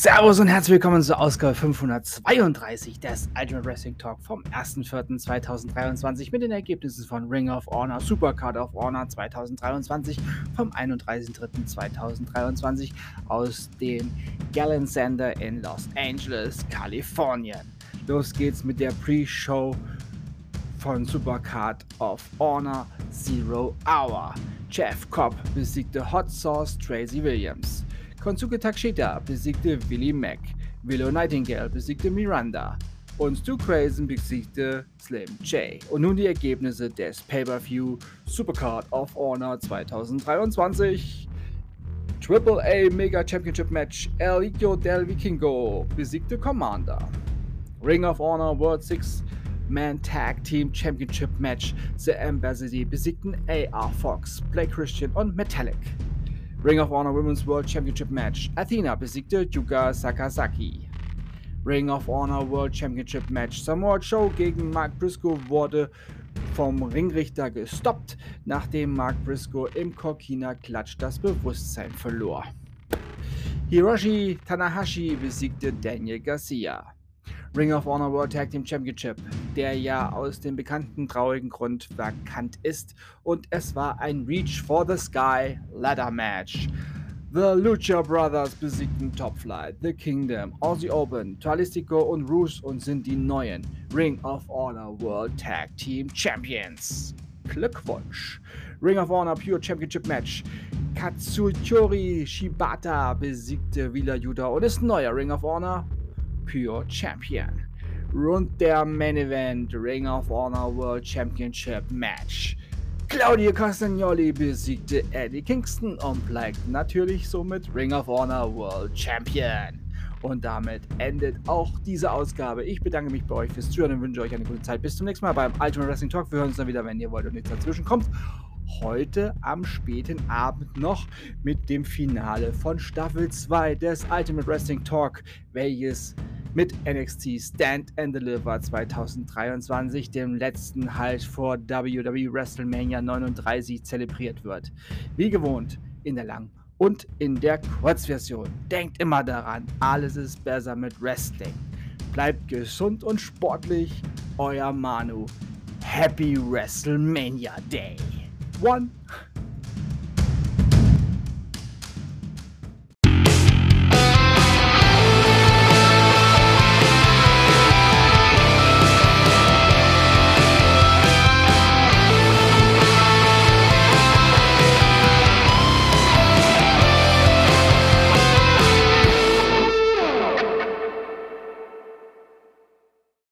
Servus und herzlich willkommen zur Ausgabe 532 des Ultimate Wrestling Talk vom 1.4.2023 mit den Ergebnissen von Ring of Honor, Supercard of Honor 2023 vom 31.3.2023 aus dem Gallen Center in Los Angeles, Kalifornien. Los geht's mit der Pre-Show von Supercard of Honor Zero Hour. Jeff Cobb besiegte Hot Sauce Tracy Williams. Konsuke Takeshita besiegte Willie Mack, Willow Nightingale besiegte Miranda und Stu Crazen besiegte Slim J. Und nun die Ergebnisse des Pay-Per-View Supercard of Honor 2023. Triple A Mega Championship Match El Hijo del Vikingo besiegte Commander. Ring of Honor World 6 Man Tag Team Championship Match The Ambassador besiegten AR Fox, Blake Christian und Metallic. Ring of Honor Women's World Championship Match. Athena besiegte Yuka Sakazaki. Ring of Honor World Championship Match. Samoa Joe gegen Mark Briscoe wurde vom Ringrichter gestoppt, nachdem Mark Briscoe im Kokina Klatsch das Bewusstsein verlor. Hiroshi Tanahashi besiegte Daniel Garcia. Ring of Honor World Tag Team Championship, der ja aus dem bekannten traurigen Grund vakant ist. Und es war ein Reach for the Sky Ladder Match. The Lucha Brothers besiegten Top Flight, The Kingdom, Aussie Open, Talistico und Roos und sind die neuen Ring of Honor World Tag Team Champions. Glückwunsch! Ring of Honor Pure Championship Match. Katsuchori Shibata besiegte Wheeler Yuta und ist neuer Ring of Honor Pure Champion. Rund der Main Event Ring of Honor World Championship Match. Claudio Castagnoli besiegte Eddie Kingston und bleibt natürlich somit Ring of Honor World Champion. Und damit endet auch diese Ausgabe. Ich bedanke mich bei euch fürs Zuhören und wünsche euch eine gute Zeit. Bis zum nächsten Mal beim Ultimate Wrestling Talk. Wir hören uns dann wieder, wenn ihr wollt und nichts dazwischen kommt. Heute am späten Abend noch mit dem Finale von Staffel 2 des Ultimate Wrestling Talk, welches mit NXT Stand and Deliver 2023, dem letzten Halt vor WWE WrestleMania 39, zelebriert wird. Wie gewohnt in der Lang- und in der Kurzversion. Denkt immer daran, alles ist besser mit Wrestling. Bleibt gesund und sportlich, euer Manu. Happy WrestleMania Day. One.